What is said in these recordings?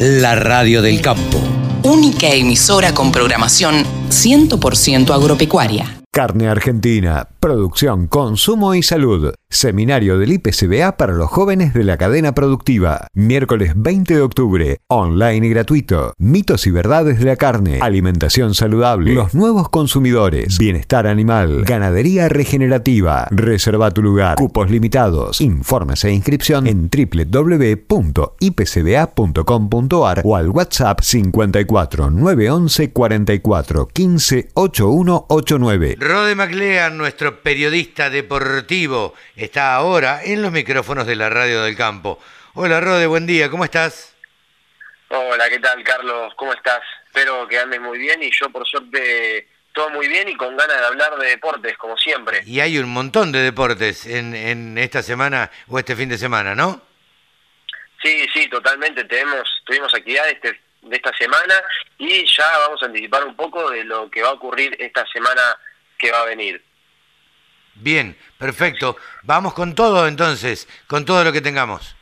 La radio del campo. Única emisora con programación 100% agropecuaria. Carne Argentina, producción, consumo y salud. Seminario del IPCBA para los jóvenes de la cadena productiva. Miércoles 20 de octubre, online y gratuito. Mitos y verdades de la carne, alimentación saludable, los nuevos consumidores, bienestar animal, ganadería regenerativa. Reserva tu lugar. Cupos limitados. Informes e inscripción en www.ipcba.com.ar o al WhatsApp 54 911 44 15 8189. Rode MacLean, nuestro periodista deportivo, está ahora en los micrófonos de la radio del campo. Hola Rode, buen día, ¿cómo estás? Hola, ¿qué tal Carlos? ¿Cómo estás? Espero que andes muy bien y yo por suerte todo muy bien y con ganas de hablar de deportes, como siempre. Y hay un montón de deportes en, en esta semana o este fin de semana, ¿no? Sí, sí, totalmente. Tenemos, tuvimos actividades este, de esta semana y ya vamos a anticipar un poco de lo que va a ocurrir esta semana que va a venir. Bien, perfecto. Vamos con todo entonces, con todo lo que tengamos.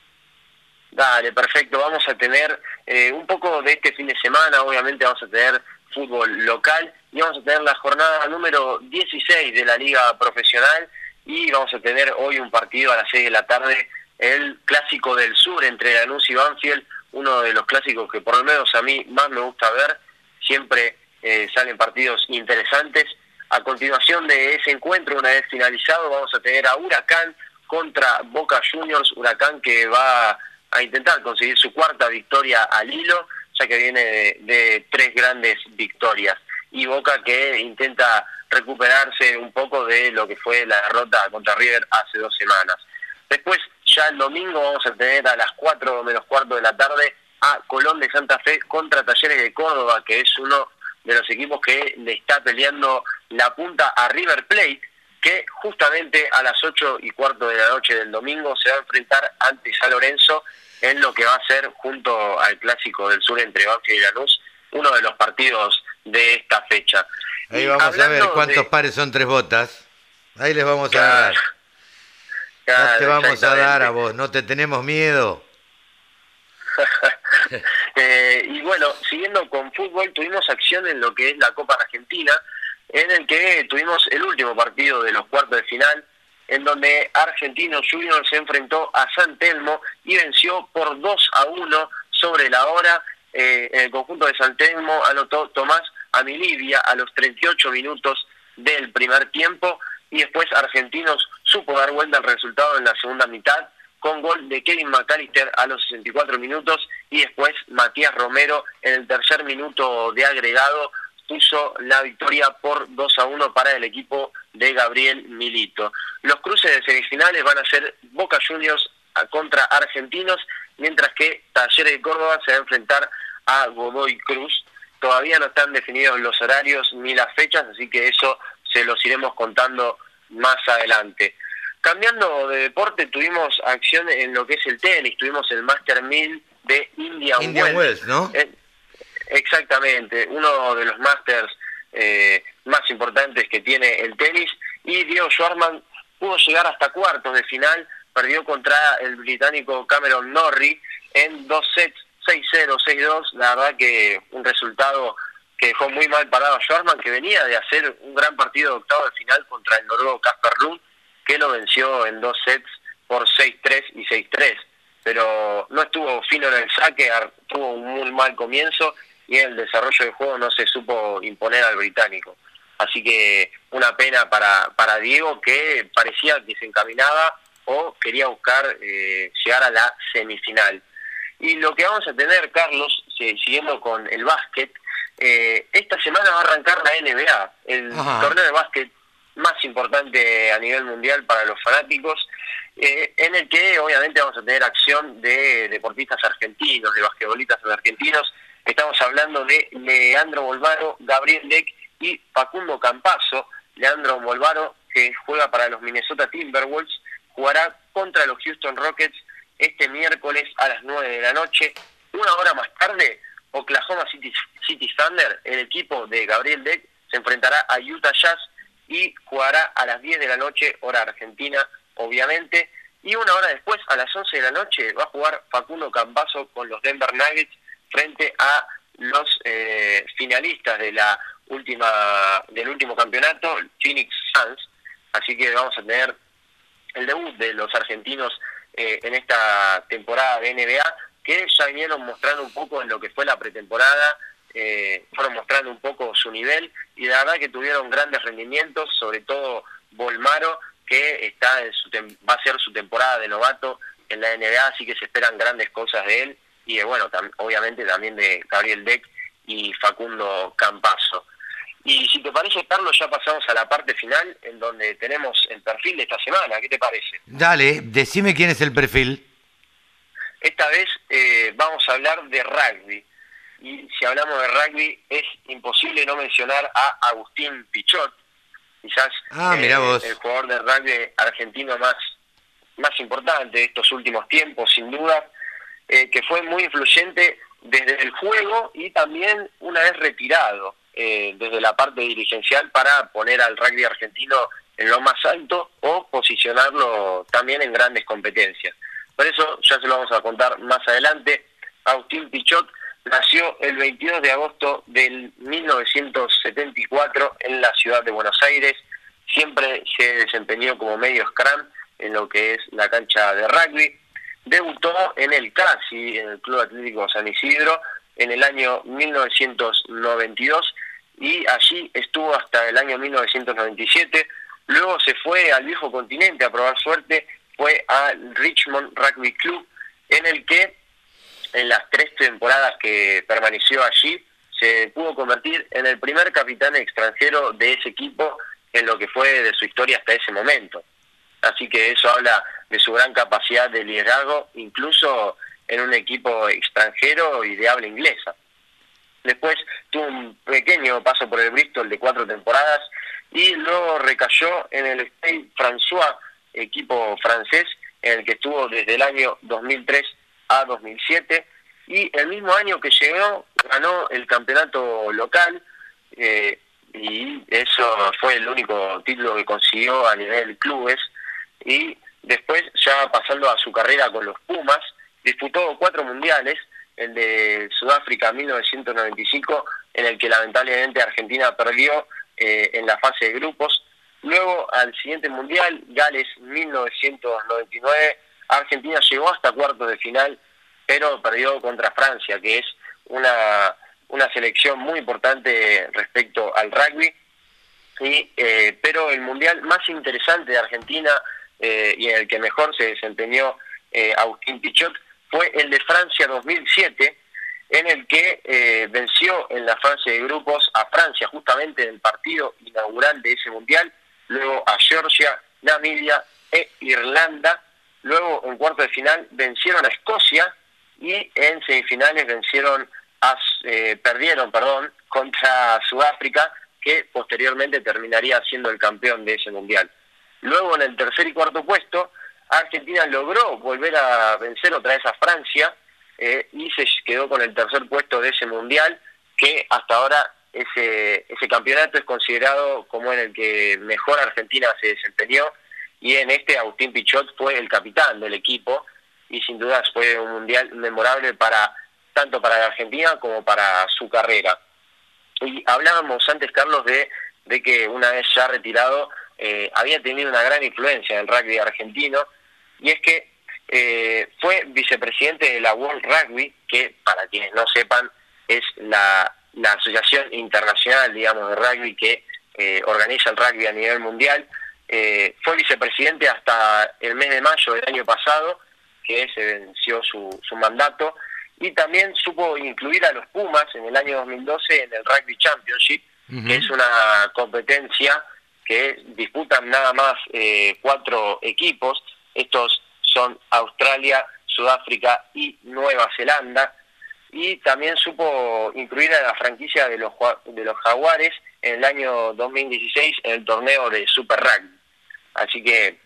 Dale, perfecto. Vamos a tener eh, un poco de este fin de semana, obviamente vamos a tener fútbol local y vamos a tener la jornada número 16 de la liga profesional y vamos a tener hoy un partido a las 6 de la tarde, el clásico del sur entre Lanús y Banfield, uno de los clásicos que por lo menos a mí más me gusta ver, siempre eh, salen partidos interesantes a continuación de ese encuentro, una vez finalizado, vamos a tener a Huracán contra Boca Juniors, Huracán que va a intentar conseguir su cuarta victoria al hilo, ya que viene de, tres grandes victorias, y Boca que intenta recuperarse un poco de lo que fue la derrota contra River hace dos semanas. Después, ya el domingo vamos a tener a las 4 menos cuarto de la tarde a Colón de Santa Fe contra Talleres de Córdoba, que es uno de los equipos que le está peleando la punta a River Plate, que justamente a las 8 y cuarto de la noche del domingo se va a enfrentar ante San Lorenzo en lo que va a ser junto al clásico del sur entre Banfield y Lanús, uno de los partidos de esta fecha. Ahí vamos a ver cuántos pares son tres botas. Ahí les vamos a dar. no te vamos a dar a vos, no te tenemos miedo. Eh, y bueno, siguiendo con fútbol, tuvimos acción en lo que es la Copa Argentina, en el que tuvimos el último partido de los cuartos de final, en donde Argentino Junior se enfrentó a San Telmo y venció por 2 a 1 sobre la hora. Eh, en el conjunto de San Telmo anotó Tomás Amilivia a los 38 minutos del primer tiempo y después Argentinos supo dar vuelta al resultado en la segunda mitad con gol de Kevin McAllister a los 64 minutos y después Matías Romero en el tercer minuto de agregado puso la victoria por 2 a 1 para el equipo de Gabriel Milito. Los cruces de semifinales van a ser Boca Juniors contra Argentinos, mientras que Talleres de Córdoba se va a enfrentar a Godoy Cruz. Todavía no están definidos los horarios ni las fechas, así que eso se los iremos contando más adelante. Cambiando de deporte, tuvimos acción en lo que es el tenis, tuvimos el Master 1000 de Indian, Indian Wells. ¿no? Eh, exactamente, uno de los Masters eh, más importantes que tiene el tenis, y Diego Schwartzman pudo llegar hasta cuartos de final, perdió contra el británico Cameron Norrie en dos sets, 6-0, 6-2, la verdad que un resultado que dejó muy mal parado a Schwartzman, que venía de hacer un gran partido de octavo de final contra el noruego Casper Lund, que lo venció en dos sets por 6-3 y 6-3. Pero no estuvo fino en el saque, tuvo un muy mal comienzo y en el desarrollo del juego no se supo imponer al británico. Así que una pena para, para Diego que parecía que se encaminaba o quería buscar eh, llegar a la semifinal. Y lo que vamos a tener, Carlos, siguiendo con el básquet, eh, esta semana va a arrancar la NBA, el torneo de básquet más importante a nivel mundial para los fanáticos, eh, en el que obviamente vamos a tener acción de deportistas argentinos, de basquetbolistas argentinos. Estamos hablando de Leandro Bolvaro, Gabriel Leck y Facundo Campazo. Leandro Bolvaro, que juega para los Minnesota Timberwolves, jugará contra los Houston Rockets este miércoles a las 9 de la noche. Una hora más tarde, Oklahoma City, City Thunder, el equipo de Gabriel Leck, se enfrentará a Utah Jazz y jugará a las 10 de la noche, hora argentina, obviamente. Y una hora después, a las 11 de la noche, va a jugar Facundo Campazo con los Denver Nuggets frente a los eh, finalistas de la última del último campeonato, Phoenix Suns. Así que vamos a tener el debut de los argentinos eh, en esta temporada de NBA, que ya vinieron mostrando un poco en lo que fue la pretemporada, eh, fueron mostrando un poco su nivel y la verdad que tuvieron grandes rendimientos, sobre todo Volmaro, que está en su va a ser su temporada de novato en la NBA, así que se esperan grandes cosas de él y de, bueno, obviamente también de Gabriel Beck y Facundo Campazo. Y si te parece, Carlos, ya pasamos a la parte final en donde tenemos el perfil de esta semana. ¿Qué te parece? Dale, decime quién es el perfil. Esta vez eh, vamos a hablar de rugby. Y si hablamos de rugby, es imposible no mencionar a Agustín Pichot, quizás ah, eh, el jugador de rugby argentino más, más importante de estos últimos tiempos, sin duda, eh, que fue muy influyente desde el juego y también una vez retirado eh, desde la parte dirigencial para poner al rugby argentino en lo más alto o posicionarlo también en grandes competencias. Por eso ya se lo vamos a contar más adelante. Agustín Pichot nació el 22 de agosto del 1974 en la ciudad de Buenos Aires. Siempre se desempeñó como medio scrum en lo que es la cancha de rugby. Debutó en el CASI, en el Club Atlético San Isidro, en el año 1992 y allí estuvo hasta el año 1997. Luego se fue al viejo continente a probar suerte, fue al Richmond Rugby Club, en el que en las tres temporadas que permaneció allí se pudo convertir en el primer capitán extranjero de ese equipo en lo que fue de su historia hasta ese momento. Así que eso habla de su gran capacidad de liderazgo, incluso en un equipo extranjero y de habla inglesa. Después tuvo un pequeño paso por el Bristol de cuatro temporadas y luego recayó en el Stade François, equipo francés, en el que estuvo desde el año 2003 a 2007 y el mismo año que llegó ganó el campeonato local eh, y eso fue el único título que consiguió a nivel clubes y después ya pasando a su carrera con los Pumas disputó cuatro mundiales el de Sudáfrica 1995, en el que lamentablemente Argentina perdió eh, en la fase de grupos. Luego al siguiente mundial, Gales 1999, Argentina llegó hasta cuartos de final, pero perdió contra Francia, que es una, una selección muy importante respecto al rugby. Y, eh, pero el mundial más interesante de Argentina eh, y en el que mejor se desempeñó Agustín Pichot fue el de Francia 2007, en el que eh, venció en la fase de grupos a Francia, justamente en el partido inaugural de ese mundial, luego a Georgia, Namibia e Irlanda, luego en cuarto de final vencieron a Escocia y en semifinales vencieron eh, perdieron perdón, contra Sudáfrica, que posteriormente terminaría siendo el campeón de ese mundial. Luego en el tercer y cuarto puesto Argentina logró volver a vencer otra vez a Francia eh, y se quedó con el tercer puesto de ese mundial, que hasta ahora ese, ese campeonato es considerado como en el que mejor Argentina se desempeñó y en este Agustín Pichot fue el capitán del equipo y sin duda fue un mundial memorable para tanto para la Argentina como para su carrera. Y hablábamos antes, Carlos, de, de que una vez ya retirado eh, había tenido una gran influencia en el rugby argentino y es que eh, fue vicepresidente de la World Rugby, que para quienes no sepan es la, asociación internacional, digamos, de rugby que eh, organiza el rugby a nivel mundial. Eh, fue vicepresidente hasta el mes de mayo del año pasado, que se venció su, su mandato, y también supo incluir a los Pumas en el año 2012 en el Rugby Championship, que es una competencia que disputan nada más cuatro equipos, estos son Australia, Sudáfrica y Nueva Zelanda. Y también supo incluir a la franquicia de los, de los Jaguares en el año 2016 en el torneo de Super Rugby. Así que,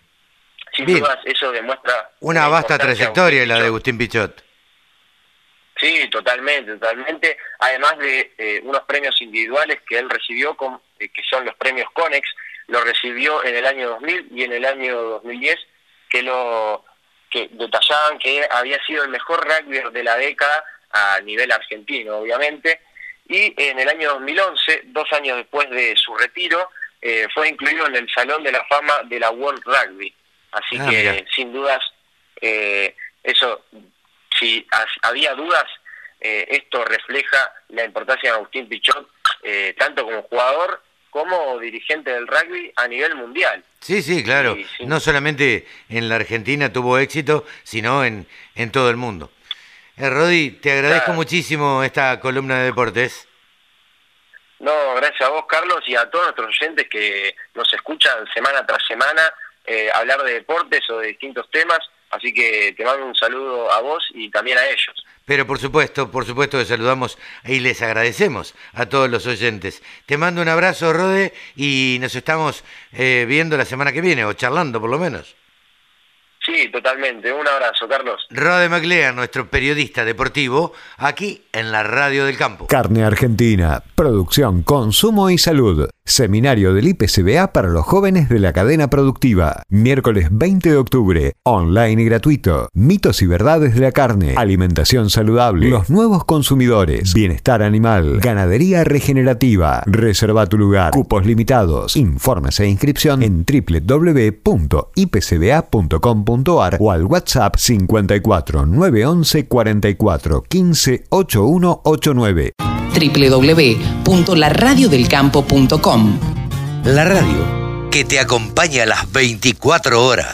sin dudas, eso demuestra... Una vasta trayectoria la de Agustín Pichot. Sí, totalmente, totalmente. Además de eh, unos premios individuales que él recibió, con, eh, que son los premios CONEX, lo recibió en el año 2000 y en el año 2010 que lo que detallaban que había sido el mejor rugby de la década a nivel argentino, obviamente. Y en el año 2011, dos años después de su retiro, eh, fue incluido en el Salón de la Fama de la World Rugby. Así ah, que, sin dudas, eh, eso, si había dudas, eh, esto refleja la importancia de Agustín Pichot, tanto como jugador como dirigente del rugby a nivel mundial. Sí, sí, claro. No solamente en la Argentina tuvo éxito, sino en, en todo el mundo. Eh, Rodi, te agradezco muchísimo esta columna de deportes. No, gracias a vos, Carlos, y a todos nuestros oyentes que nos escuchan semana tras semana eh, hablar de deportes o de distintos temas. Así que te mando un saludo a vos y también a ellos. Pero por supuesto, por supuesto que saludamos y les agradecemos a todos los oyentes. Te mando un abrazo, Rode, y nos estamos eh, viendo la semana que viene, o charlando por lo menos. Sí, totalmente. Un abrazo, Carlos. Rode MacLean, nuestro periodista deportivo, aquí en la Radio del Campo. Carne Argentina, producción, consumo y salud. Seminario del IPCBA para los jóvenes de la cadena productiva. Miércoles 20 de octubre. Online y gratuito. Mitos y verdades de la carne. Alimentación saludable. Los nuevos consumidores. Bienestar animal. Ganadería regenerativa. Reserva tu lugar. Cupos limitados. Informes e inscripción en www.ipcba.com.ar o al WhatsApp 54 911 44 15 8189 www.laradiodelcampo.com La radio que te acompaña a las 24 horas.